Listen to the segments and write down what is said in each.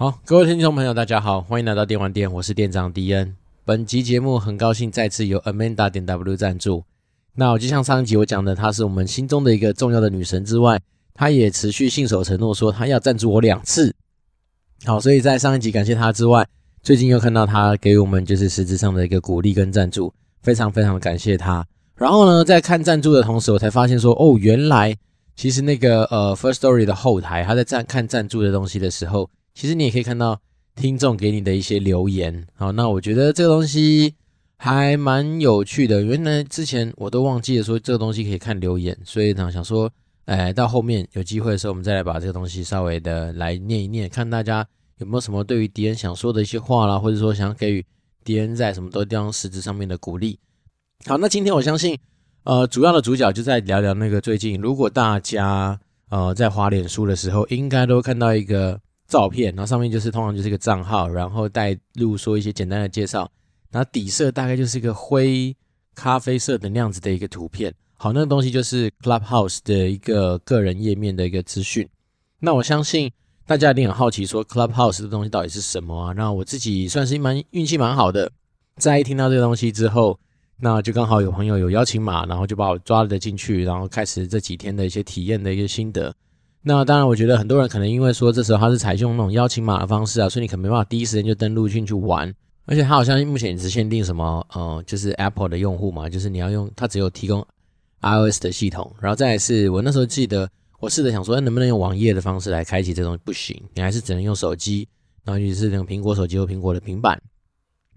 好，各位听众朋友，大家好，欢迎来到电玩店，我是店长迪恩。本集节目很高兴再次由 Amanda 点 W 赞助。那我就像上一集我讲的，她是我们心中的一个重要的女神之外，她也持续信守承诺说她要赞助我两次。好，所以在上一集感谢她之外，最近又看到她给我们就是实质上的一个鼓励跟赞助，非常非常的感谢她。然后呢，在看赞助的同时，我才发现说，哦，原来其实那个呃 Firstory 的后台，他在赞看赞助的东西的时候。其实你也可以看到听众给你的一些留言，好，那我觉得这个东西还蛮有趣的。原来之前我都忘记了说这个东西可以看留言，所以呢想说，哎，到后面有机会的时候，我们再来把这个东西稍微的来念一念，看大家有没有什么对于迪恩想说的一些话啦，或者说想给予迪恩在什么多地方实质上面的鼓励。好，那今天我相信，呃，主要的主角就在聊聊那个最近，如果大家呃在滑脸书的时候，应该都看到一个。照片，然后上面就是通常就是一个账号，然后带入说一些简单的介绍，然后底色大概就是一个灰咖啡色的那样子的一个图片。好，那个东西就是 Clubhouse 的一个个人页面的一个资讯。那我相信大家一定很好奇，说 Clubhouse 的东西到底是什么啊？那我自己算是蛮运气蛮好的，在一听到这个东西之后，那就刚好有朋友有邀请码，然后就把我抓了进去，然后开始这几天的一些体验的一个心得。那当然，我觉得很多人可能因为说这时候他是采用那种邀请码的方式啊，所以你可能没办法第一时间就登录进去玩。而且他好像目前也只限定什么，呃，就是 Apple 的用户嘛，就是你要用，它只有提供 iOS 的系统。然后再是我那时候记得，我试着想说，能不能用网页的方式来开启这东西，不行，你还是只能用手机，然后就是那种苹果手机或苹果的平板。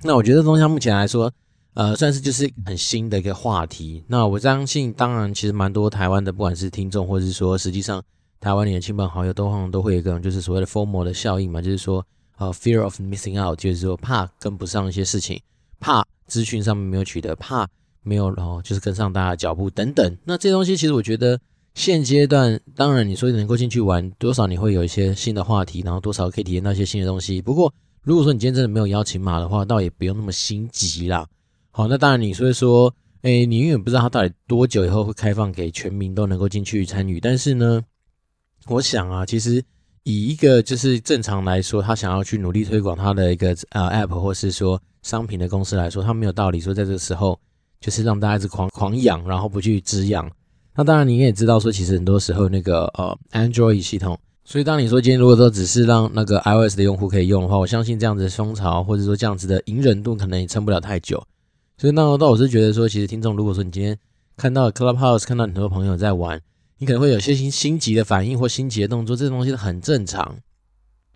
那我觉得这东西目前来说，呃，算是就是很新的一个话题。那我相信，当然其实蛮多台湾的，不管是听众或者是说实际上。台湾里的亲朋好友都好像都会有一种就是所谓的 FOMO 的效应嘛，就是说呃 fear of missing out，就是说怕跟不上一些事情，怕资讯上面没有取得，怕没有然后就是跟上大家的脚步等等。那这东西其实我觉得现阶段，当然你说能够进去玩，多少你会有一些新的话题，然后多少可以体验到一些新的东西。不过如果说你今天真的没有邀请码的话，倒也不用那么心急啦。好，那当然你所以说，诶，你永远不知道它到底多久以后会开放给全民都能够进去参与，但是呢。我想啊，其实以一个就是正常来说，他想要去努力推广他的一个呃 App 或是说商品的公司来说，他没有道理说在这个时候就是让大家一直狂狂养，然后不去滋养。那当然你也知道说，其实很多时候那个呃 Android 系统，所以当你说今天如果说只是让那个 iOS 的用户可以用的话，我相信这样子的风潮或者说这样子的隐忍度可能也撑不了太久。所以那那我是觉得说，其实听众如果说你今天看到 Clubhouse，看到很多朋友在玩。你可能会有些心心急的反应或心急的动作，这个东西很正常。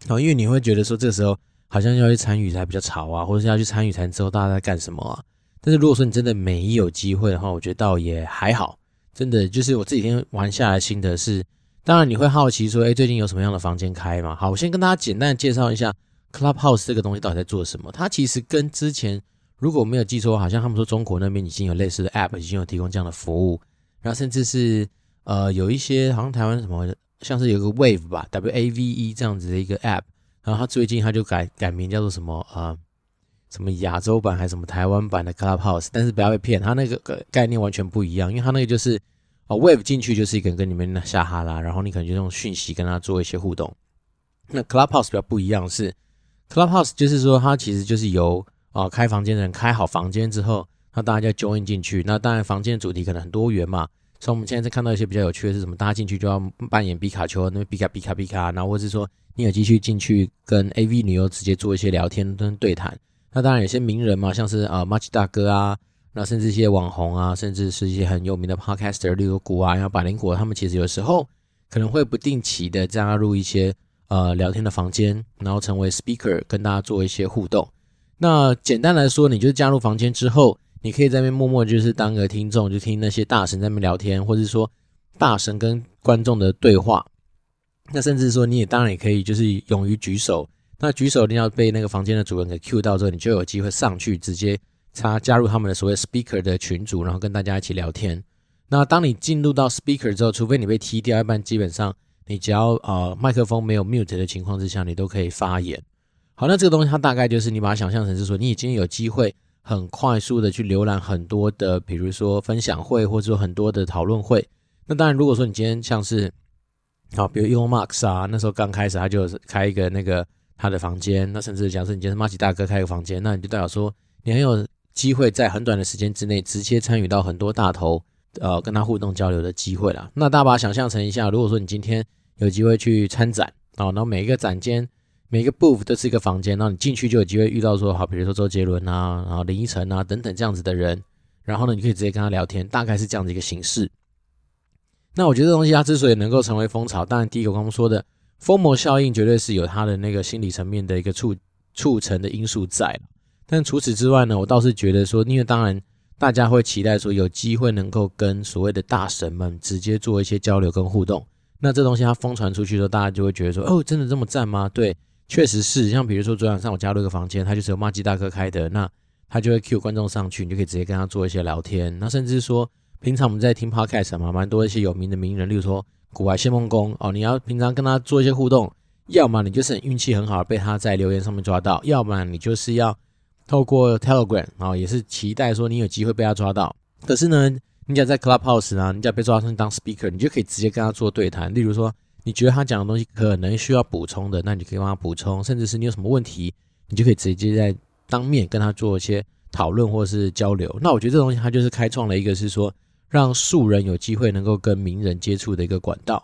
哦，因为你会觉得说这个时候好像要去参与才比较潮啊，或者是要去参与才知道大家在干什么啊。但是如果说你真的没有机会的话，我觉得倒也还好。真的就是我这几天玩下来心得是，当然你会好奇说，哎，最近有什么样的房间开嘛？好，我先跟大家简单介绍一下 Clubhouse 这个东西到底在做什么。它其实跟之前如果我没有记错，好像他们说中国那边已经有类似的 App，已经有提供这样的服务，然后甚至是。呃，有一些好像台湾什么，像是有个 Wave 吧，W A V E 这样子的一个 App，然后他最近他就改改名叫做什么呃，什么亚洲版还是什么台湾版的 Clubhouse，但是不要被骗，他那个概念完全不一样，因为他那个就是呃 Wave 进去就是一个人跟你们下哈拉，然后你可能就用讯息跟他做一些互动。那 Clubhouse 比较不一样是，Clubhouse 就是说它其实就是由啊、呃、开房间的人开好房间之后，那大家就 join 进去，那当然房间主题可能很多元嘛。所以我们现在在看到一些比较有趣的是什么？大家进去就要扮演皮卡丘，那边皮卡皮卡皮卡，然后或者是说你有机会进去跟 AV 女优直接做一些聊天跟对谈。那当然有些名人嘛，像是啊 Mach 大哥啊，那甚至一些网红啊，甚至是一些很有名的 Podcaster，例如谷啊，然后百灵果，他们其实有时候可能会不定期的加入一些呃聊天的房间，然后成为 Speaker 跟大家做一些互动。那简单来说，你就加入房间之后。你可以在那边默默就是当个听众，就听那些大神在那边聊天，或者说大神跟观众的对话。那甚至说你也当然也可以就是勇于举手，那举手一定要被那个房间的主人给 cue 到之后，你就有机会上去直接插加入他们的所谓 speaker 的群组，然后跟大家一起聊天。那当你进入到 speaker 之后，除非你被踢掉，一般基本上你只要呃麦克风没有 mute 的情况之下，你都可以发言。好，那这个东西它大概就是你把它想象成是说你已经有机会。很快速的去浏览很多的，比如说分享会，或者说很多的讨论会。那当然，如果说你今天像是，好，比如 Elon Musk 啊，那时候刚开始他就开一个那个他的房间。那甚至假设你今天是麻吉大哥开个房间，那你就代表说你很有机会在很短的时间之内直接参与到很多大头呃跟他互动交流的机会啦。那大家把想象成一下，如果说你今天有机会去参展啊，然后每一个展间每个 booth 都是一个房间，然后你进去就有机会遇到说好，比如说周杰伦啊，然后林依晨啊等等这样子的人，然后呢你可以直接跟他聊天，大概是这样的一个形式。那我觉得这东西它之所以能够成为风潮，当然第一个刚刚说的 FOMO 效应绝对是有它的那个心理层面的一个促促成的因素在。但除此之外呢，我倒是觉得说，因为当然大家会期待说有机会能够跟所谓的大神们直接做一些交流跟互动。那这东西它疯传出去的时候，大家就会觉得说，哦，真的这么赞吗？对，确实是。像比如说昨晚上我加入一个房间，他就是由骂鸡大哥开的，那他就会 cue 观众上去，你就可以直接跟他做一些聊天。那甚至说。平常我们在听 podcast 嘛，蛮多一些有名的名人，例如说古玩谢孟恭哦，你要平常跟他做一些互动，要么你就是运气很好被他在留言上面抓到，要么你就是要透过 Telegram 啊、哦，也是期待说你有机会被他抓到。可是呢，你只要在 Clubhouse 啊，你只要被抓上去当 speaker，你就可以直接跟他做对谈。例如说，你觉得他讲的东西可能需要补充的，那你可以帮他补充，甚至是你有什么问题，你就可以直接在当面跟他做一些讨论或是交流。那我觉得这东西它就是开创了一个是说。让素人有机会能够跟名人接触的一个管道。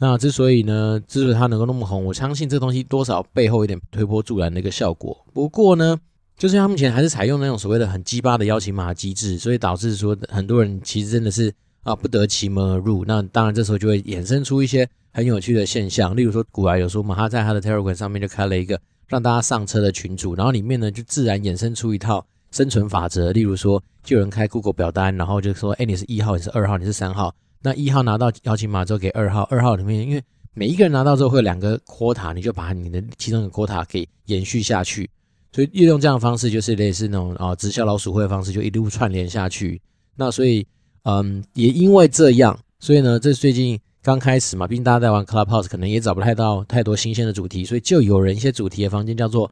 那之所以呢，之所以他能够那么红，我相信这东西多少背后有点推波助澜的一个效果。不过呢，就是他目前还是采用那种所谓的很鸡巴的邀请码机制，所以导致说很多人其实真的是啊不得其门而入。那当然这时候就会衍生出一些很有趣的现象，例如说古来有说嘛，他在他的 Telegram 上面就开了一个让大家上车的群组，然后里面呢就自然衍生出一套。生存法则，例如说，就有人开 Google 表单，然后就说，哎，你是一号，你是二号，你是三号。那一号拿到邀请码之后给二号，二号里面，因为每一个人拿到之后会有两个 quota，你就把你的其中一个 quota 给延续下去。所以利用这样的方式，就是类似那种啊直销老鼠会的方式，就一路串联下去。那所以，嗯，也因为这样，所以呢，这最近刚开始嘛，毕竟大家在玩 Clubhouse，可能也找不太到太多新鲜的主题，所以就有人一些主题的房间叫做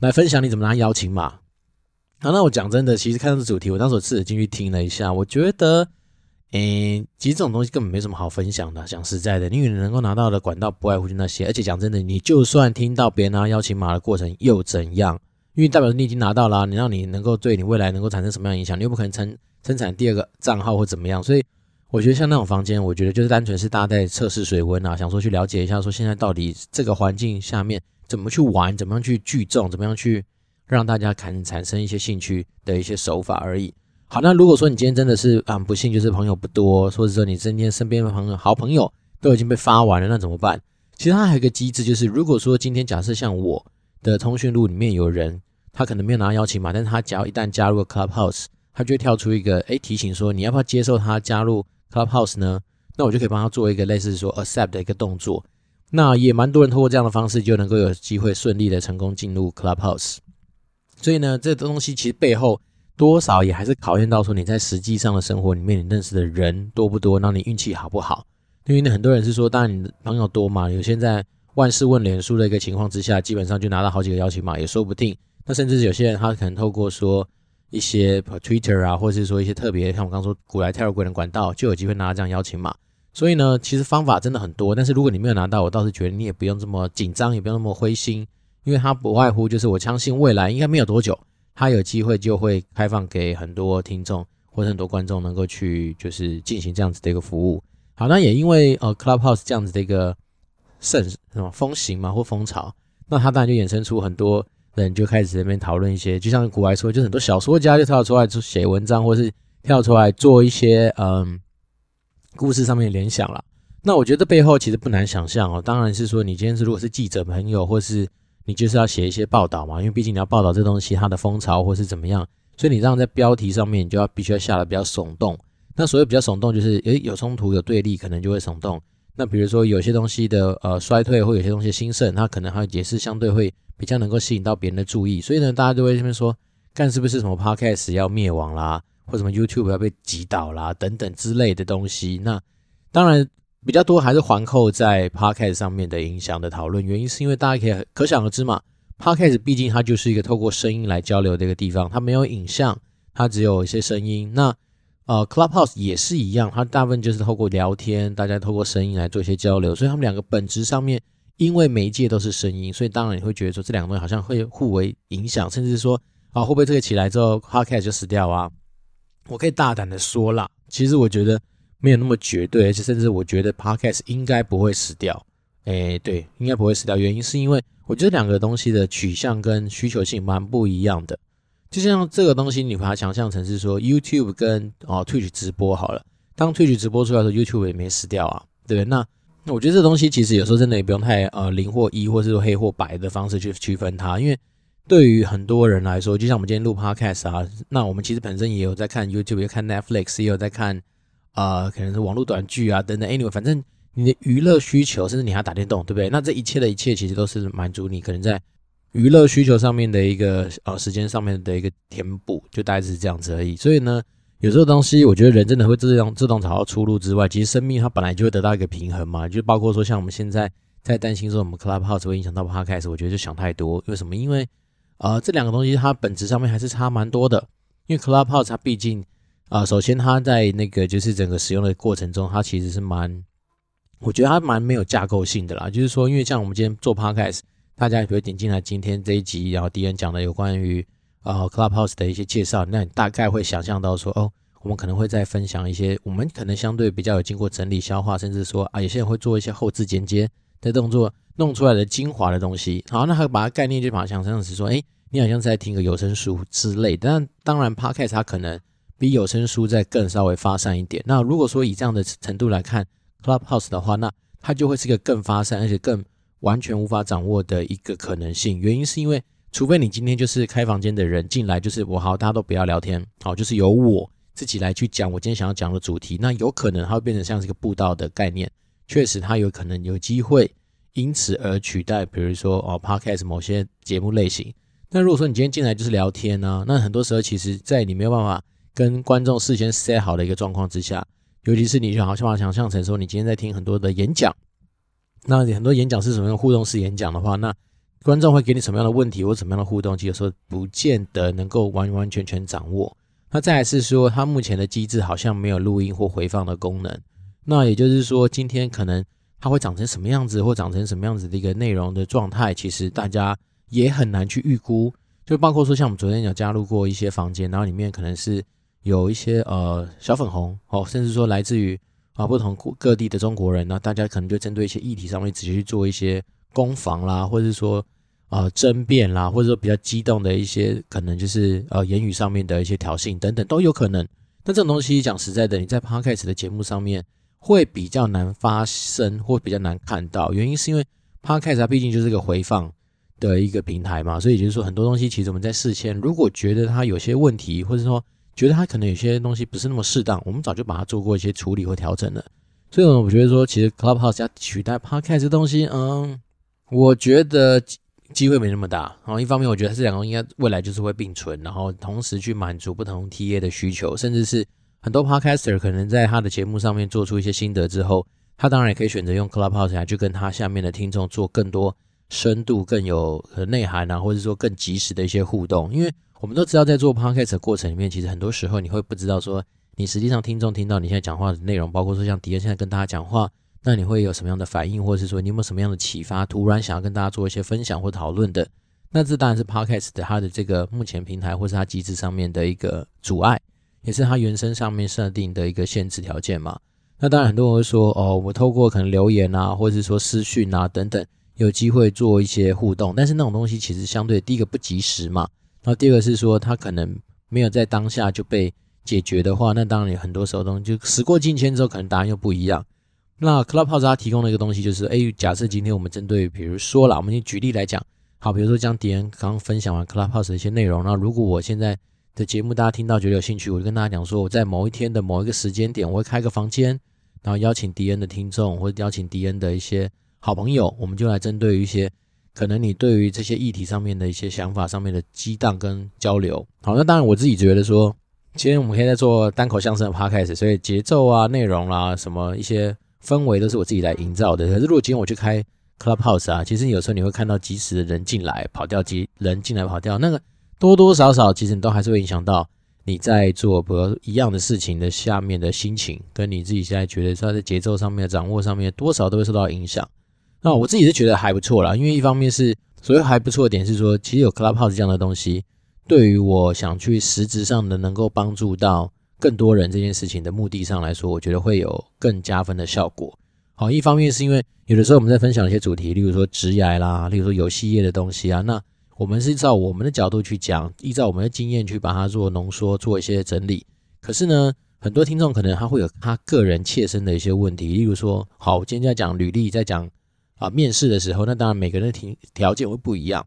来分享你怎么拿邀请码。好，那我讲真的，其实看到这主题，我当时我自己进去听了一下，我觉得，诶、其实这种东西根本没什么好分享的。讲实在的，因为你能够拿到的管道不外乎就那些，而且讲真的，你就算听到别人拿邀请码的过程又怎样？因为代表你已经拿到了、你让你能够对你未来能够产生什么样影响？你又不可能成生产第二个账号或怎么样？所以我觉得像那种房间，我觉得就是单纯是大家在测试水温啊，想说去了解一下，说现在到底这个环境下面怎么去玩，怎么样去聚众，怎么样去。让大家产产生一些兴趣的一些手法而已。好，那如果说你今天真的是啊不幸就是朋友不多，或者说你今天身边的朋友好朋友都已经被发完了，那怎么办？其实它还有一个机制，就是如果说今天假设像我的通讯录里面有人，他可能没有拿邀请码，但是他只要一旦加入了 Clubhouse，他就会跳出一个诶提醒说你要不要接受他加入 Clubhouse 呢？那我就可以帮他做一个类似说 accept 的一个动作。那也蛮多人通过这样的方式就能够有机会顺利的成功进入 Clubhouse。所以呢，这东西其实背后多少也还是考验到说你在实际上的生活里面，你认识的人多不多，让你运气好不好？因为呢很多人是说，当然你的朋友多嘛，有些在万事问脸书的一个情况之下，基本上就拿到好几个邀请码也说不定。那甚至有些人他可能透过说一些 Twitter 啊，或者是说一些特别像我刚说古来 Telegram 管道，就有机会拿到这样邀请码。所以呢，其实方法真的很多，但是如果你没有拿到，我倒是觉得你也不用这么紧张，也不用那么灰心。因为它不外乎就是，我相信未来应该没有多久，它有机会就会开放给很多听众或者很多观众能够去就是进行这样子的一个服务。好，那也因为呃 Clubhouse 这样子的一个盛什么风行嘛或风潮，那它当然就衍生出很多人就开始在那边讨论一些，就像古来说，就很多小说家就跳出来写文章，或是跳出来做一些嗯故事上面的联想了。那我觉得背后其实不难想象哦，当然是说你今天是如果是记者朋友或是你就是要写一些报道嘛，因为毕竟你要报道这东西它的风潮或是怎么样，所以你让在标题上面你就要必须要下的比较耸动。那所谓比较耸动，就是诶有冲突有对立，可能就会耸动。那比如说有些东西的呃衰退或有些东西兴盛，它可能它也是相对会比较能够吸引到别人的注意。所以呢，大家都会这边说，干是不是什么 Podcast 要灭亡啦，或什么 YouTube 要被挤倒啦等等之类的东西。那当然。比较多还是环扣在 Podcast 上面的影响的讨论，原因是因为大家可以可想而知嘛，Podcast 毕竟它就是一个透过声音来交流的一个地方，它没有影像，它只有一些声音。那呃 Clubhouse 也是一样，它大部分就是透过聊天，大家透过声音来做一些交流，所以他们两个本质上面因为媒介都是声音，所以当然你会觉得说这两个东西好像会互为影响，甚至说啊，会不会这个起来之后，Podcast 就死掉啊？我可以大胆的说啦，其实我觉得没有那么绝对，而且甚至我觉得 Podcast 应该不会死掉。诶，对，应该不会死掉。原因是因为我觉得两个东西的取向跟需求性蛮不一样的。就像这个东西，你把它想象成是说 YouTube 跟哦 Twitch 直播好了。当 Twitch 直播出来的时候，YouTube 也没死掉啊，对不对？那那我觉得这东西其实有时候真的也不用太呃零或一，或是说黑或白的方式去区分它，因为对于很多人来说，就像我们今天录 Podcast 啊，那我们其实本身也有在看 YouTube，也看 Netflix，也有在看啊、可能是网络短剧啊等等。Anyway，反正你的娱乐需求，甚至你还打电动，对不对？那这一切的一切，其实都是满足你可能在娱乐需求上面的一个呃时间上面的一个填补，就大概是这样子而已。所以呢。有时候东西，我觉得人真的会自动自动找到出路之外，其实生命它本来就会得到一个平衡嘛。就包括说，像我们现在在担心说我们 Clubhouse 会影响到 Podcast，我觉得就想太多。为什么？因为呃，这两个东西它本质上面还是差蛮多的。因为 Clubhouse 它毕竟啊、首先它在那个就是整个使用的过程中，它其实是蛮，我觉得它蛮没有架构性的啦。就是说，因为像我们今天做 Podcast，大家也会点进来今天这一集，然后敌人讲的有关于。呃，Clubhouse 的一些介绍，那你大概会想象到说，哦，我们可能会再分享一些我们可能相对比较有经过整理消化，甚至说啊，有些人会做一些后制剪接的动作，弄出来的精华的东西。好，那他把它概念就把它想象成是说，诶，你好像是在听个有声书之类的。但当然，Podcast 它可能比有声书再更稍微发散一点。那如果说以这样的程度来看 Clubhouse 的话，那它就会是一个更发散，而且更完全无法掌握的一个可能性。原因是因为。除非你今天就是开房间的人进来，就是我好，大家都不要聊天，好，就是由我自己来去讲我今天想要讲的主题。那有可能它会变成像是一个布道的概念，确实它有可能有机会因此而取代，比如说哦，Podcast 某些节目类型。那如果说你今天进来就是聊天呢、那很多时候其实在你没有办法跟观众事先 set 好的一个状况之下，尤其是你就好像把想象成说你今天在听很多的演讲，那很多演讲是什么样互动式演讲的话，那。观众会给你什么样的问题或什么样的互动，其实说不见得能够完完全全掌握。那再来是说，它目前的机制好像没有录音或回放的功能。那也就是说，今天可能它会长成什么样子，或长成什么样子的一个内容的状态，其实大家也很难去预估。就包括说，像我们昨天有加入过一些房间，然后里面可能是有一些呃小粉红哦，甚至说来自于啊不同各地的中国人，那大家可能就针对一些议题上面直接去做一些攻防啦，或者是说。呃，争辩啦，或者说比较激动的一些，可能就是呃言语上面的一些挑衅等等都有可能。但这种东西讲实在的，你在 Podcast 的节目上面会比较难发生，或比较难看到。原因是因为 Podcast 它毕竟就是个回放的一个平台嘛，所以就是说很多东西其实我们在事先如果觉得它有些问题，或者说觉得它可能有些东西不是那么适当，我们早就把它做过一些处理或调整了。所以我觉得说，其实 Clubhouse 要取代 Podcast 这东西，嗯，我觉得。机会没那么大，然后一方面我觉得这两个应该未来就是会并存，然后同时去满足不同 TA 的需求，甚至是很多 Podcaster 可能在他的节目上面做出一些心得之后，他当然也可以选择用 Clubhouse 来去跟他下面的听众做更多深度、更有内涵啊，或者说更及时的一些互动。因为我们都知道，在做 Podcast 过程里面，其实很多时候你会不知道说，你实际上听众听到你现在讲话的内容，包括说像迪恩现在跟大家讲话。那你会有什么样的反应，或者是说你有没有什么样的启发，突然想要跟大家做一些分享或讨论的？那这当然是 Podcast 的它的这个目前平台或是它机制上面的一个阻碍，也是它原生上面设定的一个限制条件嘛。那当然很多人会说，哦，我透过可能留言啊，或者是说私讯啊等等，有机会做一些互动，但是那种东西其实相对第一个不及时嘛，然后第二个是说它可能没有在当下就被解决的话，那当然很多时候东西就时过境迁之后，可能答案又不一样。那 Clubhouse 它提供的一个东西就是，哎，假设今天我们针对，比如说啦，我们就举例来讲，好，比如说将迪恩刚刚分享完 Clubhouse 的一些内容，那如果我现在的节目大家听到觉得有兴趣，我就跟大家讲说，我在某一天的某一个时间点，我会开个房间，然后邀请迪恩的听众或者邀请迪恩的一些好朋友，我们就来针对一些可能你对于这些议题上面的一些想法上面的激荡跟交流。好，那当然我自己觉得说，今天我们可以在做单口相声的 Podcast，所以节奏啊、内容啦、什么一些。氛围都是我自己来营造的。可是如果今天我去开 Clubhouse 啊，其实有时候你会看到即时的人进来跑掉，即人进来跑掉，那个多多少少其实你都还是会影响到你在做比如一样的事情的下面的心情，跟你自己现在觉得说在节奏上面的掌握上面多少都会受到影响。那我自己是觉得还不错啦，因为一方面是所谓还不错的点是说，其实有 Clubhouse 这样的东西，对于我想去实质上的能够帮助到更多人这件事情的目的上来说，我觉得会有更加分的效果。好，一方面是因为有的时候我们在分享一些主题，例如说职涯啦，例如说游戏业的东西啊，那我们是照我们的角度去讲，依照我们的经验去把它做浓缩，做一些整理。可是呢，很多听众可能他会有他个人切身的一些问题，例如说，好，我今天在讲履历，在讲啊面试的时候，那当然每个人的条条件会不一样。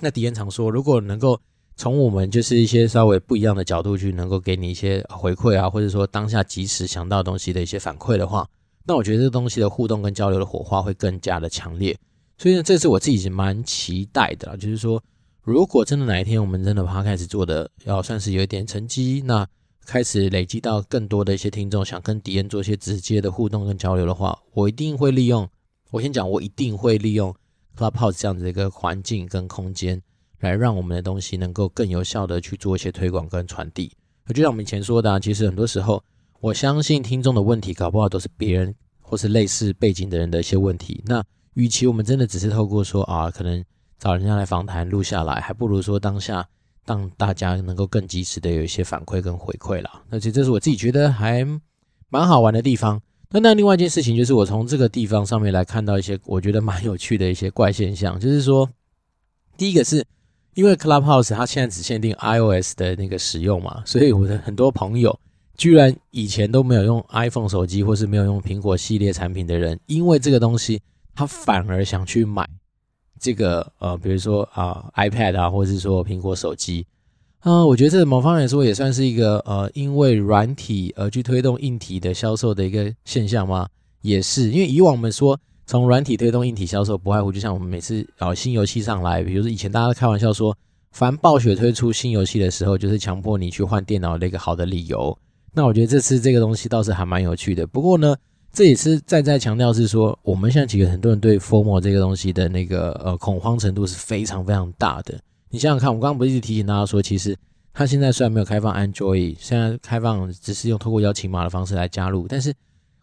那迪恩常说，如果能够从我们就是一些稍微不一样的角度去，能够给你一些回馈啊，或者说当下即时想到东西的一些反馈的话。那我觉得这个东西的互动跟交流的火花会更加的强烈，所以呢，这是我自己是蛮期待的啦，就是说，如果真的哪一天我们真的把它开始做的，要算是有一点成绩，那开始累积到更多的一些听众，想跟敌人做一些直接的互动跟交流的话，我一定会利用，我先讲，我一定会利用 Clubhouse 这样子的一个环境跟空间，来让我们的东西能够更有效的去做一些推广跟传递。就像我们以前说的啊，其实很多时候。我相信听众的问题搞不好都是别人或是类似背景的人的一些问题。那与其我们真的只是透过说啊，可能找人家来访谈录下来，还不如说当下让大家能够更及时的有一些反馈跟回馈啦。而且这是我自己觉得还蛮好玩的地方。那那另外一件事情就是我从这个地方上面来看到一些我觉得蛮有趣的一些怪现象，就是说第一个是因为 Clubhouse 它现在只限定 iOS 的那个使用嘛，所以我的很多朋友。居然以前都没有用 iPhone 手机，或是没有用苹果系列产品的人，因为这个东西，他反而想去买这个呃，比如说啊、iPad 啊，或是说苹果手机啊、我觉得这某方面来说也算是一个呃，因为软体而去推动硬体的销售的一个现象吗？也是，因为以往我们说从软体推动硬体销售，不外乎就像我们每次啊新游戏上来，比如说以前大家开玩笑说，凡暴雪推出新游戏的时候，就是强迫你去换电脑的一个好的理由。那我觉得这次这个东西倒是还蛮有趣的。不过呢，这也是再再强调是说，我们现在其实很多人对 FOMO 这个东西的那个呃恐慌程度是非常非常大的。你想想看，我刚刚不是一直提醒大家说，其实它现在虽然没有开放 Android，现在开放只是用透过邀请码的方式来加入，但是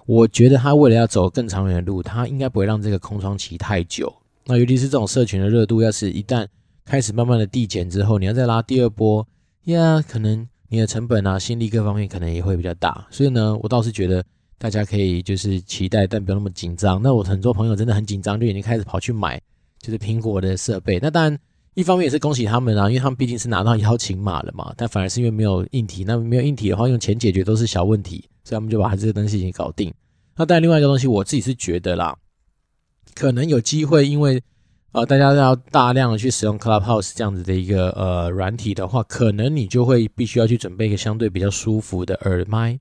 我觉得他为了要走更长远的路，他应该不会让这个空窗期太久。那尤其是这种社群的热度，要是一旦开始慢慢的递减之后，你要再拉第二波，呀，可能。你的成本啊、心力各方面可能也会比较大，所以呢，我倒是觉得大家可以就是期待，但不要那么紧张。那我很多朋友真的很紧张，就已经开始跑去买就是苹果的设备。那当然，一方面也是恭喜他们啊，因为他们毕竟是拿到邀请码了嘛。但反而是因为没有硬体，那没有硬体的话，用钱解决都是小问题，所以他们就把这个东西已经搞定。那但，另外一个东西，我自己是觉得啦，可能有机会，因为。呃，大家要大量的去使用 Clubhouse 这样子的一个呃软体的话，可能你就会必须要去准备一个相对比较舒服的耳麦。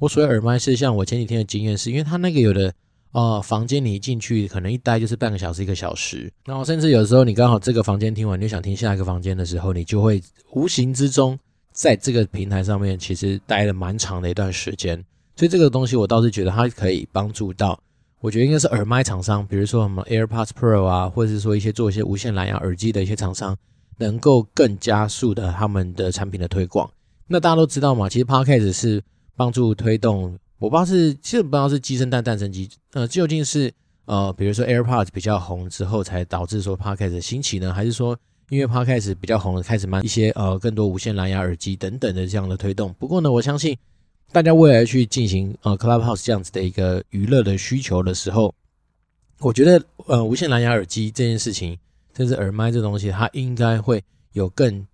我所谓耳麦是像我前几天的经验是，因为它那个有的呃房间你一进去可能一待就是半个小时一个小时，然后甚至有时候你刚好这个房间听完，你就想听下一个房间的时候，你就会无形之中在这个平台上面其实待了蛮长的一段时间。所以这个东西我倒是觉得它可以帮助到。我觉得应该是耳麦厂商，比如说什么 AirPods Pro 啊，或者是说一些做一些无线蓝牙耳机的一些厂商，能够更加速的他们的产品的推广。那大家都知道嘛，其实 Podcast 是帮助推动，我不知道是其实不知道是鸡生蛋蛋生鸡，呃，究竟是呃，比如说 AirPods 比较红之后才导致说 Podcast 兴起呢，还是说因为 Podcast 比较红了，开始卖一些呃更多无线蓝牙耳机等等的这样的推动？不过呢，我相信。大家未来去进行呃 Clubhouse 这样子的一个娱乐的需求的时候，我觉得呃无线蓝牙耳机这件事情，甚至耳麦这东西，它应该会有更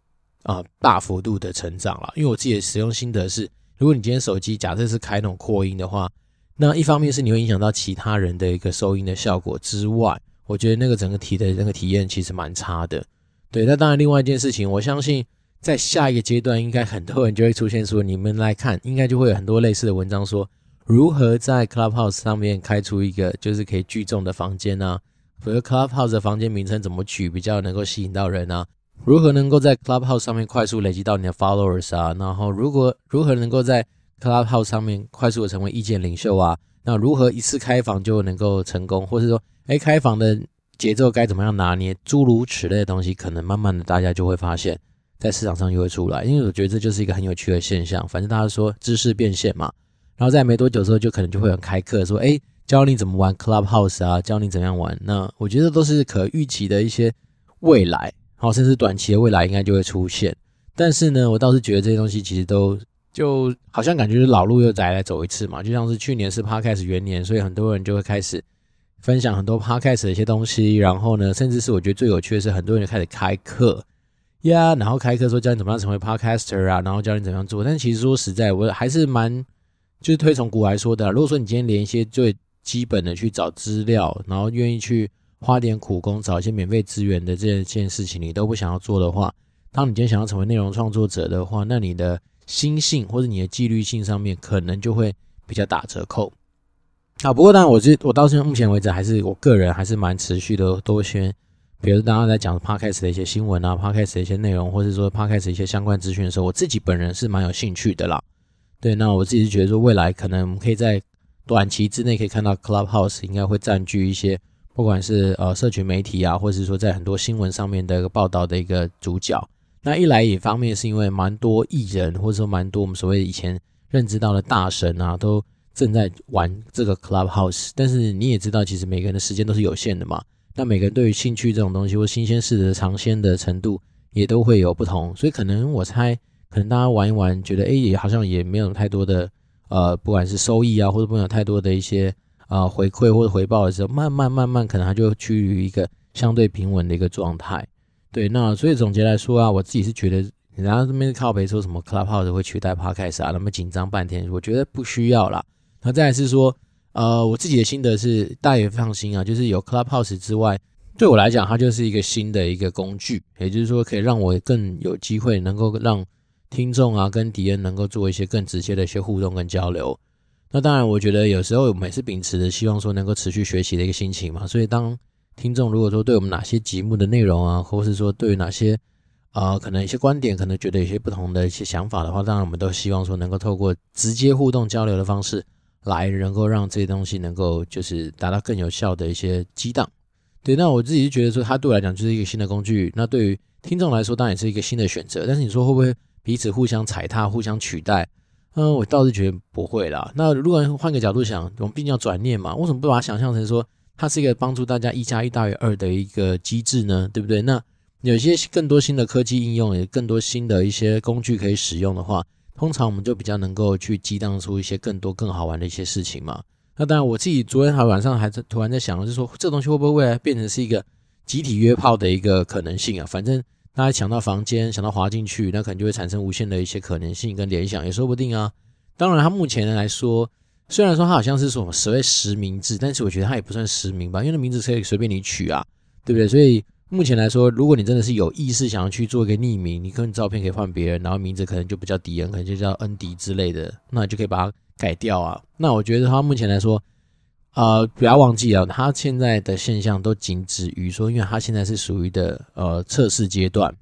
啊、大幅度的成长了。因为我自己的使用心得是，如果你今天手机假设是开那种扩音的话，那一方面是你会影响到其他人的一个收音的效果之外，我觉得那个整个体的那个体验其实蛮差的。对，那当然另外一件事情，我相信。在下一个阶段，应该很多人就会出现说，你们来看，应该就会有很多类似的文章说，如何在 Clubhouse 上面开出一个就是可以聚众的房间啊，比如 Clubhouse 的房间名称怎么取比较能够吸引到人啊？如何能够在 Clubhouse 上面快速累积到你的 followers 啊？然后如果如何能够在 Clubhouse 上面快速的成为意见领袖啊？那如何一次开房就能够成功，或是说，哎，开房的节奏该怎么样拿捏？诸如此类的东西，可能慢慢的大家就会发现。在市场上又会出来，因为我觉得这就是一个很有趣的现象。反正大家说知识变现嘛，然后在没多久之后，就可能就会有开课说，哎，教你怎么玩 Clubhouse 啊，教你怎样玩。那我觉得都是可预期的一些未来，好，甚至短期的未来应该就会出现。但是呢，我倒是觉得这些东西其实都就好像感觉老路又再来走一次嘛，就像是去年是 Podcast 元年，所以很多人就会开始分享很多 Podcast 的一些东西。然后呢，甚至是我觉得最有趣的是，很多人就开始开课呀，然后开课说教你怎么样成为 Podcaster 啊，然后教你怎么样做。但其实说实在，我还是蛮就是推崇古来说的，如果说你今天连一些最基本的去找资料，然后愿意去花点苦功找一些免费资源的这件事情，你都不想要做的话。当你今天想要成为内容创作者的话，那你的心性或者你的纪律性上面可能就会比较打折扣。啊，不过当然，我这我到现在目前为止还是我个人还是蛮持续的，都先，比如刚刚在讲 Podcast 的一些新闻啊，Podcast 的一些内容，或者说 Podcast 一些相关资讯的时候，我自己本人是蛮有兴趣的啦。对，那我自己是觉得说，未来可能我们可以在短期之内可以看到 Clubhouse 应该会占据一些，不管是呃社群媒体啊，或者是说在很多新闻上面的一个报道的一个主角。那一来一方面是因为蛮多艺人或者说蛮多我们所谓以前认知到的大神啊，都正在玩这个 Clubhouse。但是你也知道，其实每个人的时间都是有限的嘛。那每个人对于兴趣这种东西或新鲜事的尝鲜的程度也都会有不同，所以可能我猜，可能大家玩一玩，觉得诶也好像也没有太多的呃，不管是收益啊，或者没有太多的一些呃回馈或者回报的时候，慢慢慢慢可能它就趋于一个相对平稳的一个状态。对，那所以总结来说啊，我自己是觉得，人家这边靠北说什么 Clubhouse 会取代 Podcast 啊，那么紧张半天，我觉得不需要啦。那再来是说，呃，我自己的心得是，大家也放心啊，就是有 Clubhouse 之外，对我来讲，它就是一个新的一个工具，也就是说，可以让我更有机会能够让听众啊跟敌人能够做一些更直接的一些互动跟交流。那当然，我觉得有时候我们也是秉持着希望说能够持续学习的一个心情嘛，所以当。听众如果说对我们哪些节目的内容啊，或是说对于哪些啊、可能一些观点，可能觉得有些不同的一些想法的话，当然我们都希望说能够透过直接互动交流的方式来，能够让这些东西能够就是达到更有效的一些激荡。对，那我自己就觉得说，它对我来讲就是一个新的工具。那对于听众来说，当然也是一个新的选择。但是你说会不会彼此互相踩踏、互相取代？嗯，我倒是觉得不会啦。那如果换个角度想，我们毕竟要转念嘛，为什么不把它想象成说？它是一个帮助大家一加一大于二的一个机制呢，对不对？那有些更多新的科技应用，也更多新的一些工具可以使用的话，通常我们就比较能够去激荡出一些更多更好玩的一些事情嘛。那当然，我自己昨天还晚上还在突然在想，就是说这东西会不会未来变成是一个集体约炮的一个可能性啊？反正大家抢到房间，想到滑进去，那可能就会产生无限的一些可能性跟联想，也说不定啊。当然，它目前来说。虽然说它好像是什么所谓实名制，但是我觉得它也不算实名吧，因为那名字可以随便你取啊，对不对？所以目前来说，如果你真的是有意识想要去做一个匿名，你可能照片可以换别人，然后名字可能就不叫迪恩，可能就叫恩迪之类的，那你就可以把它改掉啊。那我觉得他目前来说，呃，不要忘记啊，他现在的现象都仅止于说，因为他现在是属于的呃测试阶段。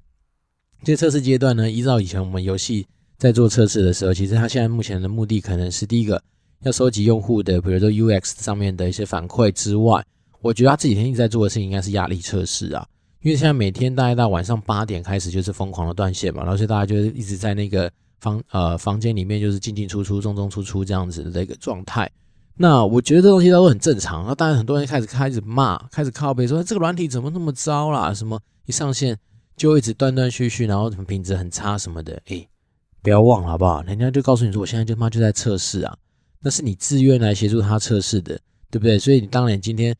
这测试阶段呢，依照以前我们游戏在做测试的时候，其实他现在目前的目的可能是第一个。要收集用户的，比如说 UX 上面的一些反馈之外，我觉得他这几天一直在做的事情应该是压力测试啊。因为现在每天大概到晚上八点开始就是疯狂的断线嘛，然后所以大家就是一直在那个房呃房间里面就是进进出出、进进出出这样子的一个状态。那我觉得这东西都很正常。那当然很多人开始开始骂，开始靠背说这个软体怎么那么糟啦？什么一上线就一直断断续续，然后什么品质很差什么的。诶，不要忘了好不好？人家就告诉你说我现在就他妈就在测试啊。那是你自愿来协助他测试的，对不对？所以你当然今天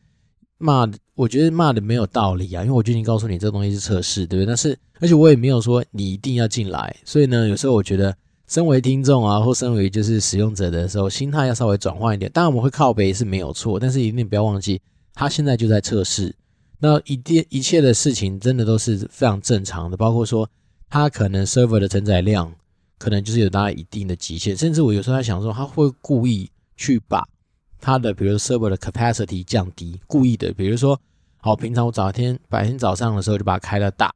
骂，我觉得骂的没有道理啊，因为我就已经告诉你这个东西是测试，对不对？但是而且我也没有说你一定要进来，所以呢，有时候我觉得身为听众啊，或身为就是使用者的时候，心态要稍微转换一点。当然我们会靠北是没有错，但是一定不要忘记，他现在就在测试。那一定一切的事情真的都是非常正常的，包括说他可能 server 的承载量。可能就是有大概一定的极限，甚至我有时候在想说，他会故意去把他的，比如说 server 的 capacity 降低，故意的，比如说，好，平常我早天白天早上的时候就把它开了大，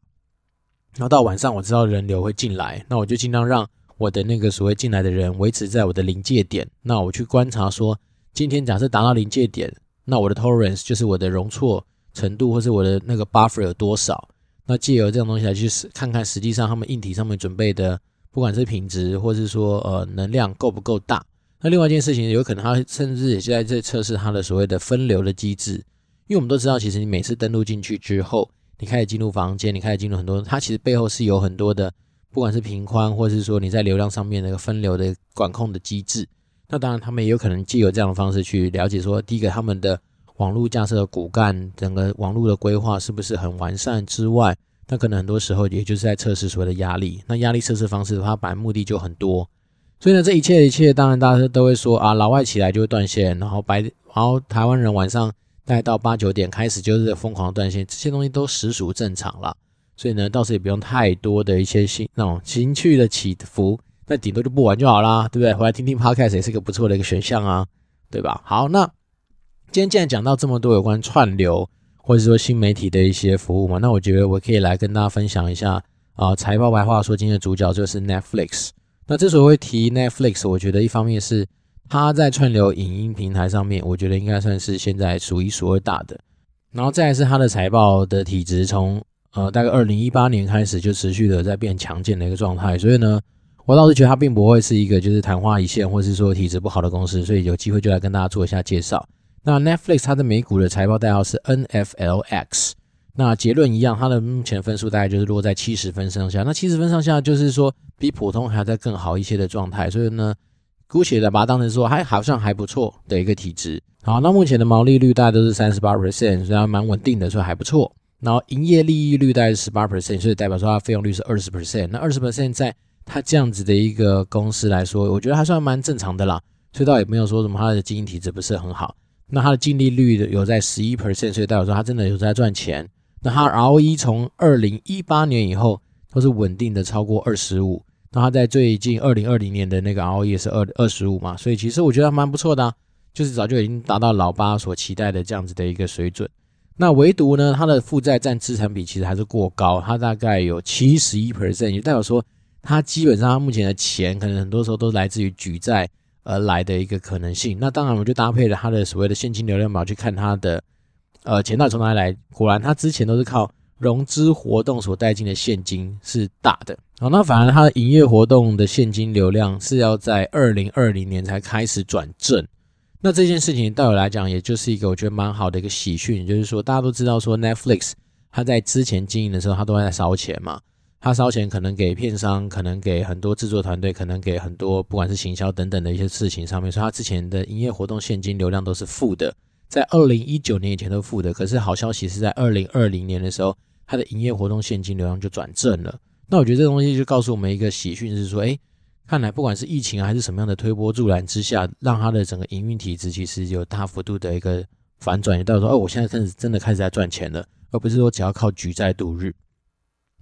然后到晚上我知道人流会进来，那我就尽量让我的那个所谓进来的人维持在我的临界点，那我去观察说，今天假设达到临界点，那我的 tolerance 就是我的容错程度或是我的那个 buffer 有多少，那借由这种东西来去看看实际上他们硬体上面准备的。不管是品质，或是说呃能量够不够大，那另外一件事情，有可能他甚至也是在这测试他的所谓的分流的机制，因为我们都知道，其实你每次登录进去之后，你开始进入房间，你开始进入很多，它其实背后是有很多的，不管是频宽，或者是说你在流量上面那个分流的管控的机制。那当然，他们也有可能借由这样的方式去了解说，第一个他们的网络架设的骨干，整个网络的规划是不是很完善之外，那可能很多时候也就是在测试所谓的压力。那压力测试方式的话，本来目的就很多。所以呢，这一切一切，当然大家都会说啊，老外起来就会断线，然后白，然后台湾人晚上大概到八九点开始就是疯狂断线，这些东西都实属正常了。所以呢，倒是也不用太多的一些心那种情绪的起伏，那顶多就不玩就好啦，对不对？回来听听 Podcast 也是个不错的一个选项啊，对吧？好，那今天既然讲到这么多有关串流或者说新媒体的一些服务嘛，那我觉得我可以来跟大家分享一下啊，财报白话说，今天的主角就是 Netflix。那之所以会提 Netflix，我觉得一方面是它在串流影音平台上面，我觉得应该算是现在数一数二大的。然后再来是它的财报的体质，从呃大概二零一八年开始就持续的在变强健的一个状态。所以呢，我倒是觉得它并不会是一个就是昙花一现，或是说体质不好的公司。所以有机会就来跟大家做一下介绍。那 Netflix 它的美股的财报代号是 NFLX。那结论一样，它的目前分数大概就是落在七十分上下。那七十分上下就是说比普通还要再更好一些的状态，所以呢，姑且的把它当成说还好像还不错的一个体质。好，那目前的毛利率大概都是三十八 percent，所以还蛮稳定的，所以还不错。然后营业利益率大概是十八 percent，所以代表说它费用率是二十 percent。那二十 percent 在它这样子的一个公司来说，我觉得还算蛮正常的啦。所以倒也没有说什么它的经营体质不是很好。那它的净利率有在十一 percent，所以代表说它真的有在赚钱。那它 ROE 从二零一八年以后都是稳定的超过二十五，那它在最近二零二零年的那个 ROE 也是二二十五嘛，所以其实我觉得还蛮不错的啊，就是早就已经达到老八所期待的这样子的一个水准。那唯独呢，它的负债占资产比其实还是过高，它大概有七十一 percent，也代表说它基本上它目前的钱可能很多时候都来自于举债而来的一个可能性。那当然，我们就搭配了它的所谓的现金流量表去看它的。呃，钱到底从哪里来？果然，他之前都是靠融资活动所带进的现金是大的。好，那反而他的营业活动的现金流量是要在二零二零年才开始转正。那这件事情对我来讲，也就是一个我觉得蛮好的一个喜讯，就是说大家都知道说 Netflix 他在之前经营的时候，他都在烧钱嘛。他烧钱可能给片商，可能给很多制作团队，可能给很多不管是行销等等的一些事情上面，所以他之前的营业活动现金流量都是负的。在二零一九年以前都负的，可是好消息是在二零二零年的时候，它的营业活动现金流量就转正了。那我觉得这东西就告诉我们一个喜讯，是说，哎，看来不管是疫情还是什么样的推波助澜之下，让它的整个营运体质其实有大幅度的一个反转，也代表说，哦，我现在开始真的开始在赚钱了，而不是说只要靠举债度日。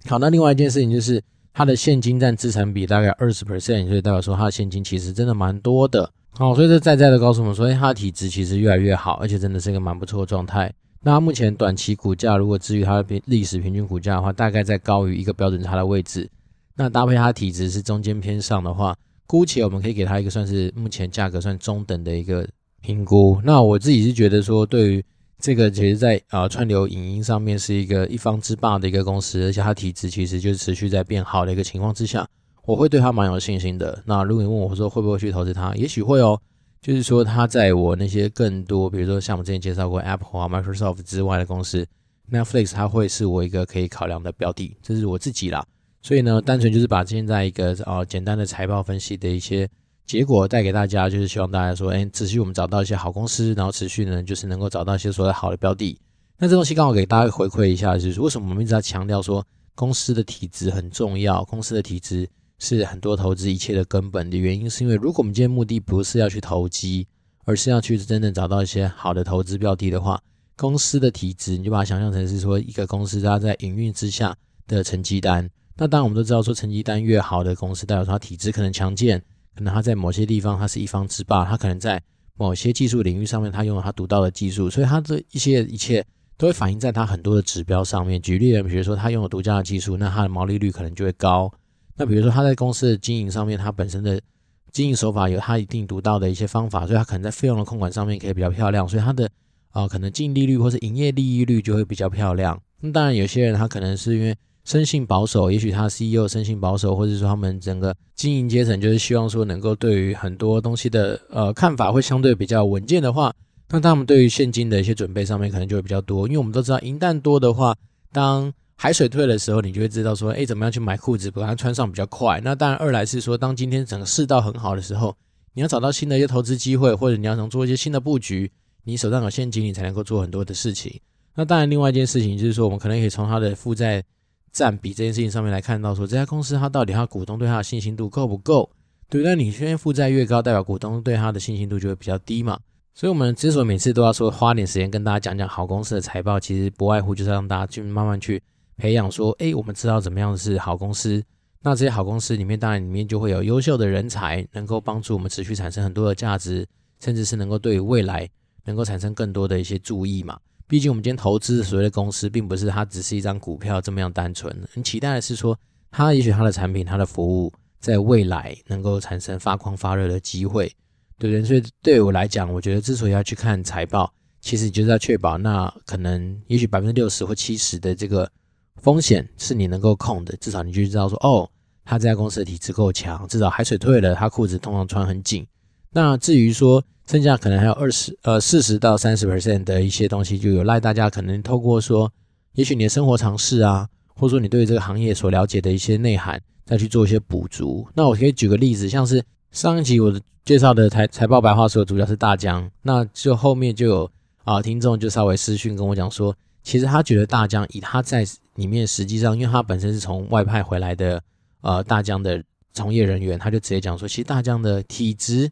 好，那另外一件事情就是它的现金占资产比大概二十 percent，所以代表说它的现金其实真的蛮多的。好，所以这在在的告诉我们说，哎，它的体质其实越来越好，而且真的是一个蛮不错的状态。那目前短期股价，如果至于它的历史平均股价的话，大概在高于一个标准差的位置。那搭配它体质是中间偏上的话，姑且我们可以给它一个算是目前价格算中等的一个评估。那我自己是觉得说，对于这个其实在啊串流影音上面是一个一方之霸的一个公司，而且它体质其实就是持续在变好的一个情况之下。我会对他蛮有信心的。那如果你问我说会不会去投资他，也许会哦。就是说他在我那些更多，比如说像我们之前介绍过 Apple 啊、Microsoft 之外的公司，Netflix 它会是我一个可以考量的标的。这是我自己啦。所以呢，单纯就是把现在一个呃简单的财报分析的一些结果带给大家，就是希望大家说，哎，持续我们找到一些好公司，然后持续呢就是能够找到一些所谓好的标的。那这东西刚好给大家回馈一下，就是为什么我们一直在强调说公司的体质很重要，公司的体质。是很多投资一切的根本的原因，是因为如果我们今天目的不是要去投机，而是要去真正找到一些好的投资标的的话，公司的体质你就把它想象成是说一个公司它在营运之下的成绩单。那当然我们都知道说成绩单越好的公司，代表它体质可能强健，可能它在某些地方它是一方之霸，它可能在某些技术领域上面它拥有它独到的技术，所以它的一些一切都会反映在它很多的指标上面。举例，比如说它拥有独家的技术，那它的毛利率可能就会高。那比如说他在公司的经营上面，他本身的经营手法有他一定独到的一些方法，所以他可能在费用的控管上面可以比较漂亮，所以他的啊、可能净利率或是营业利益率就会比较漂亮。那当然有些人他可能是因为生性保守，也许他 CEO 生性保守，或者说他们整个经营阶层就是希望说能够对于很多东西的呃看法会相对比较稳健的话，那他们对于现金的一些准备上面可能就会比较多。因为我们都知道，银弹多的话，当海水退的时候，你就会知道说，哎，怎么样去买裤子，把它穿上比较快。那当然，二来是说，当今天整个世道很好的时候，你要找到新的一些投资机会，或者你要想做一些新的布局，你手上有现金，你才能够做很多的事情。那当然，另外一件事情就是说，我们可能可以从它的负债。占比这件事情上面来看到说，这家公司它到底它股东对它的信心度够不够？对，那你现在负债越高，代表股东对它的信心度就会比较低嘛。所以，我们之所以每次都要说花点时间跟大家讲讲好公司的财报，其实不外乎就是让大家去慢慢去培养说，诶，我们知道怎么样是好公司。那这些好公司里面，当然里面就会有优秀的人才，能够帮助我们持续产生很多的价值，甚至是能够对于未来能够产生更多的一些注意嘛。毕竟我们今天投资所谓的公司，并不是它只是一张股票这么样单纯。你期待的是说，它也许它的产品、它的服务，在未来能够产生发光发热的机会，对不对？所以对我来讲，我觉得之所以要去看财报，其实就是要确保那可能也许百分之六十或七十的这个风险是你能够控的。至少你就知道说，哦，他这家公司的体质够强，至少海水退了，他裤子通常穿很紧。那至于说，剩下可能还有二十呃四十到三十 percent 的一些东西，就有赖大家可能透过说，也许你的生活常识啊，或者说你对这个行业所了解的一些内涵，再去做一些补足。那我可以举个例子，像是上一集我介绍的财财报白话书的主角是大江，那就后面就有啊听众就稍微私讯跟我讲说，其实他觉得大江以他在里面实际上，因为他本身是从外派回来的呃大疆的从业人员，他就直接讲说，其实大疆的体质。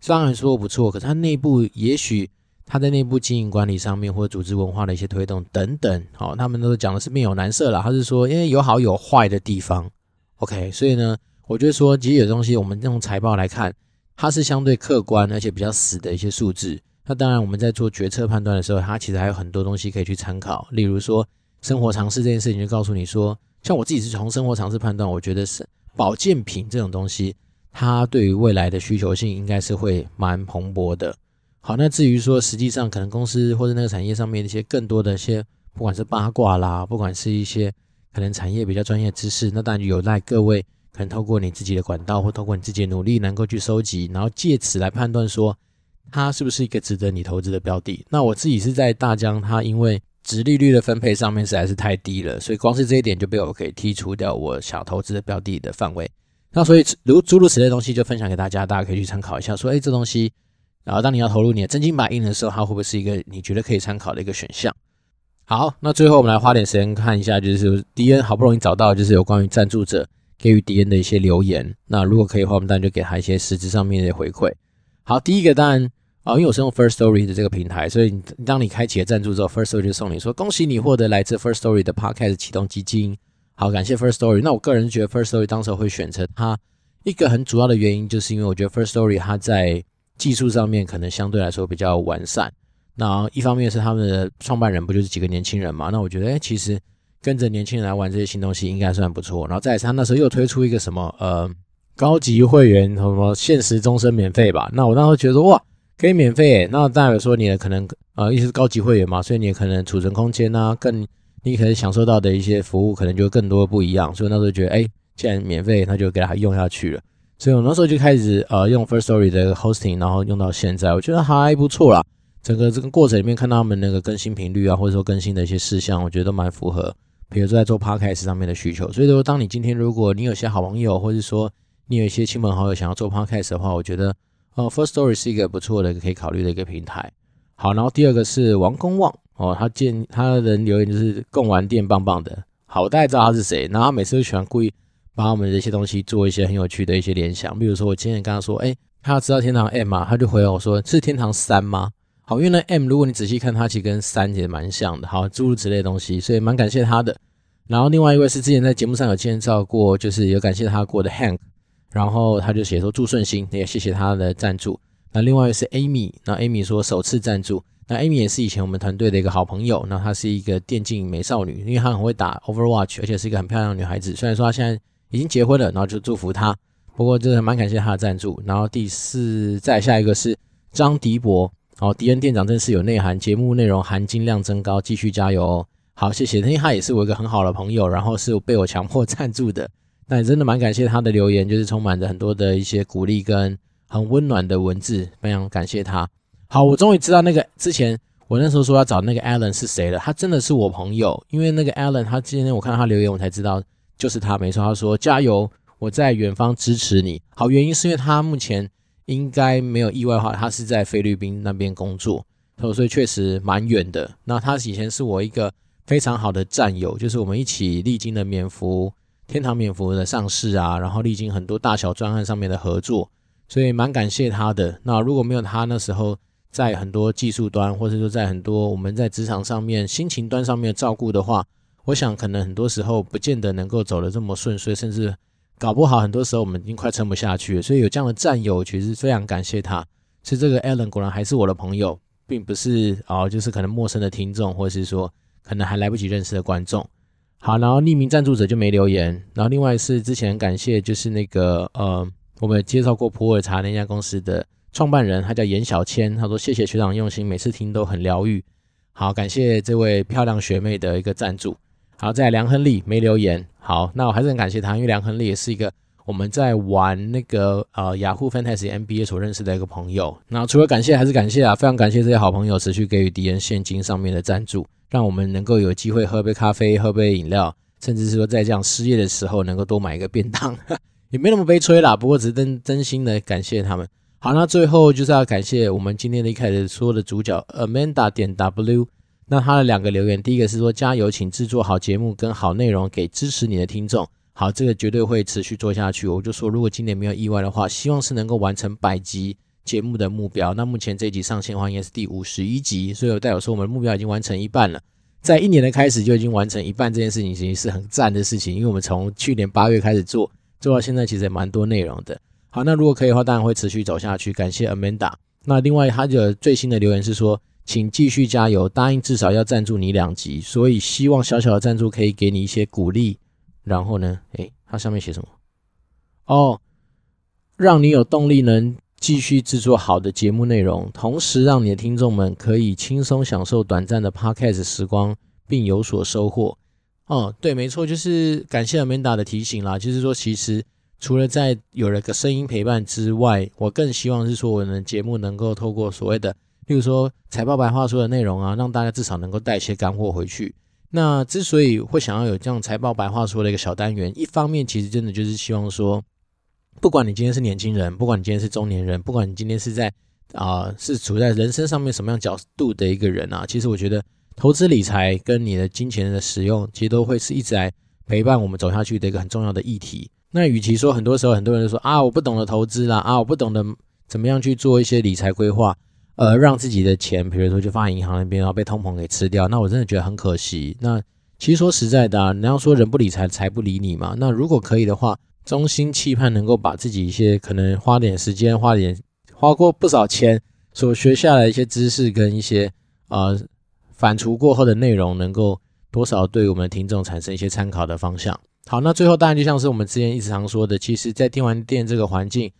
虽然说不错，可是他内部也许他在内部经营管理上面，或者组织文化的一些推动等等，好，他们都讲的是面有难色啦。他是说，因为有好有坏的地方，OK，所以呢，我觉得说，其实有东西我们用财报来看，它是相对客观而且比较死的一些数字。那当然，我们在做决策判断的时候，它其实还有很多东西可以去参考。例如说，生活常识这件事情，就告诉你说，像我自己是从生活常识判断，我觉得是保健品这种东西。它对于未来的需求性应该是会蛮蓬勃的。好，那至于说实际上可能公司或者那个产业上面一些更多的一些，不管是八卦啦，不管是一些可能产业比较专业知识，那当然有赖各位可能透过你自己的管道或透过你自己的努力，能够去收集，然后借此来判断说它是不是一个值得你投资的标的。那我自己是在大疆，它因为殖利率的分配上面实在是太低了，所以光是这一点就被我可以剔除掉我想投资的标的的范围。那所以，如诸如此类的东西就分享给大家，大家可以去参考一下。说，哎，这东西，然后当你要投入你的真金白银的时候，它会不会是一个你觉得可以参考的一个选项？好，那最后我们来花点时间看一下，就是迪恩好不容易找到，就是有关于赞助者给予迪恩的一些留言。那如果可以的话，我们当然就给他一些实质上面的回馈。好，第一个当然啊，因为我是用 First Story 的这个平台，所以当你开启了赞助之后，First Story 就送你说，恭喜你获得来自 First Story 的 Podcast 启动基金。好，感谢 First Story。那我个人觉得 First Story 当时会选择它，一个很主要的原因，就是因为我觉得 First Story 它在技术上面可能相对来说比较完善。那一方面是他们的创办人不就是几个年轻人嘛？那我觉得，哎，其实跟着年轻人来玩这些新东西应该算不错。然后再来是他那时候又推出一个什么呃高级会员什么限时终身免费吧？那我当时觉得哇，可以免费。那代表说你的可能呃，一是高级会员嘛，所以你可能储存空间啊更。你可能享受到的一些服务，可能就更多不一样，所以那时候觉得，哎，既然免费，那就给他用下去了。所以我那时候就开始呃用 First Story 的 hosting，然后用到现在，我觉得还不错啦。整个这个过程里面，看到他们那个更新频率啊，或者说更新的一些事项，我觉得都蛮符合，比如说在做 podcast 上面的需求。所以说，当你今天如果你有些好朋友，或者说你有一些亲朋好友想要做 podcast 的话，我觉得呃 First Story 是一个不错的可以考虑的一个平台。好，然后第二个是王公望。哦，他建他的人留言就是贡丸店棒棒的，好，我大概知道他是谁。然后他每次都喜欢故意把我们的一些东西做一些很有趣的一些联想，比如说我今天跟他说，哎，他要知道天堂 M 嘛，他就回我说是天堂三吗？好，因为呢 M 如果你仔细看，它其实跟三也蛮像的，好，诸如此类的东西，所以蛮感谢他的。然后另外一位是之前在节目上有介绍过，就是有感谢他过的 Hank，然后他就写说祝顺心，也谢谢他的赞助。那另外一位是 Amy，那 Amy 说首次赞助。那 Amy 也是以前我们团队的一个好朋友，那她是一个电竞美少女，因为她很会打 Overwatch，而且是一个很漂亮的女孩子。虽然说她现在已经结婚了，然后就祝福她。不过真的蛮感谢她的赞助。然后第四，再下一个是张迪博，哦，迪恩店长真是有内涵，节目内容含金量增高，继续加油哦。好，谢谢，因为他也是我一个很好的朋友，然后是被我强迫赞助的。那也真的蛮感谢他的留言，就是充满着很多的一些鼓励跟很温暖的文字，非常感谢他。好，我终于知道那个之前我那时候说要找那个 Alan 是谁了，他真的是我朋友，因为那个 Alan 他今天我看到他留言，我才知道就是他，没错，他说加油，我在远方支持你。好，原因是因为他目前应该没有意外的话，他是在菲律宾那边工作，所以确实蛮远的。那他以前是我一个。非常好的战友，就是我们一起历经的棉服、天堂免服的上市啊，然后历经很多大小专案上面的合作，所以蛮感谢他的。那如果没有他那时候在很多技术端，或者说在很多我们在职场上面、心情端上面照顾的话，我想可能很多时候不见得能够走得这么顺遂，甚至搞不好很多时候我们已经快撑不下去了。所以有这样的战友，其实非常感谢他。是这个 Alan 果然还是我的朋友，并不是、哦，就是可能陌生的听众，或者是说。可能还来不及认识的观众，好，然后匿名赞助者就没留言，然后另外是之前感谢就是那个呃，我们介绍过普洱茶那家公司的创办人，他叫严小千，他说谢谢学长用心，每次听都很疗愈，好，感谢这位漂亮学妹的一个赞助，好，再来梁亨利没留言，好，那我还是很感谢他，因为梁亨利也是一个我们在玩那个呃雅虎 Fantasy NBA 所认识的一个朋友，那除了感谢还是感谢啊，非常感谢这些好朋友持续给予敌人现金上面的赞助。让我们能够有机会喝杯咖啡，喝杯饮料，甚至是说在这样失业的时候能够多买一个便当，也没那么悲催啦。不过只是真真心的感谢他们。好，那最后就是要感谢我们今天的一开始说的主角 Amanda 点 W。那他的两个留言，第一个是说加油，请制作好节目跟好内容给支持你的听众。好，这个绝对会持续做下去。我就说，如果今年没有意外的话，希望是能够完成百集。节目的目标，那目前这一集上线的话应该是第五十一集，所以我代表说我们的目标已经完成一半了，在一年的开始就已经完成一半这件事情，其实是很赞的事情，因为我们从去年八月开始做，做到现在其实也蛮多内容的。好，那如果可以的话，当然会持续走下去。感谢 Amanda。那另外他的最新的留言是说，请继续加油，答应至少要赞助你两集，所以希望小小的赞助可以给你一些鼓励。然后呢，诶，他上面写什么？哦，让你有动力能。继续制作好的节目内容，同时让你的听众们可以轻松享受短暂的 Podcast 时光，并有所收获。哦，对，没错，就是感谢 Amanda 的提醒啦。就是说，其实除了在有了个声音陪伴之外，我更希望是说，我们节目能够透过所谓的，例如说财报白话说的内容啊，让大家至少能够带一些干货回去。那之所以会想要有这样财报白话说的一个小单元，一方面其实真的就是希望说。不管你今天是年轻人，不管你今天是中年人，不管你今天是在啊、是处在人生上面什么样角度的一个人啊，其实我觉得投资理财跟你的金钱的使用，其实都会是一直来陪伴我们走下去的一个很重要的议题。那与其说很多时候很多人说啊我不懂得投资啦，啊我不懂得怎么样去做一些理财规划，呃让自己的钱比如说就放在银行那边，然后被通膨给吃掉，那我真的觉得很可惜。那其实说实在的啊，你要说人不理财，财不理你嘛。那如果可以的话。衷心期盼能够把自己一些可能花点时间、花点花过不少钱所学下来一些知识跟一些呃反刍过后的内容，能够多少对我们听众产生一些参考的方向。好，那最后当然就像是我们之前一直常说的，其实，在电玩店这个环境，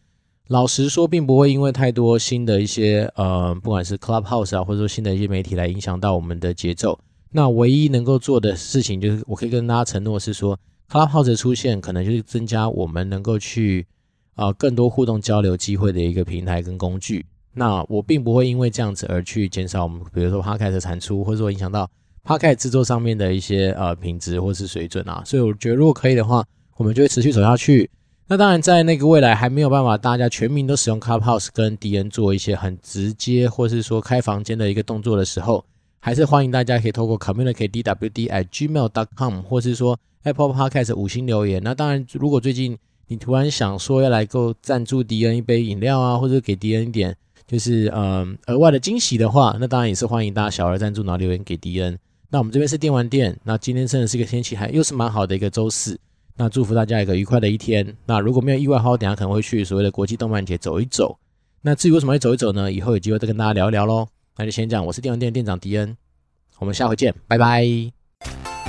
老实说，并不会因为太多新的一些呃，不管是 Clubhouse 啊，或者说新的一些媒体来影响到我们的节奏。那唯一能够做的事情，就是我可以跟大家承诺是说。Clubhouse 的出现，可能就是增加我们能够去啊、更多互动交流机会的一个平台跟工具。那我并不会因为这样子而去减少我们，比如说 Podcast 的产出，或者说影响到 Podcast 制作上面的一些呃品质或是水准啊。所以我觉得如果可以的话，我们就会持续走下去。那当然，在那个未来还没有办法大家全民都使用 Clubhouse 跟敌人做一些很直接或是说开房间的一个动作的时候，还是欢迎大家可以透过 communicate DWD at Gmail dot com 或是说。Apple Podcast 五星留言。那当然，如果最近你突然想说要来够赞助迪恩一杯饮料啊，或者给迪恩一点就是嗯额外的惊喜的话，那当然也是欢迎大家小额赞助，然后留言给迪恩。那我们这边是电玩店，那今天真的是一个天气还又是蛮好的一个周四，那祝福大家一个愉快的一天。那如果没有意外的话，我等下可能会去所谓的国际动漫节走一走。那至于为什么会走一走呢？以后有机会再跟大家聊一聊喽。那就先这样，我是电玩店店长迪恩，我们下回见，拜拜。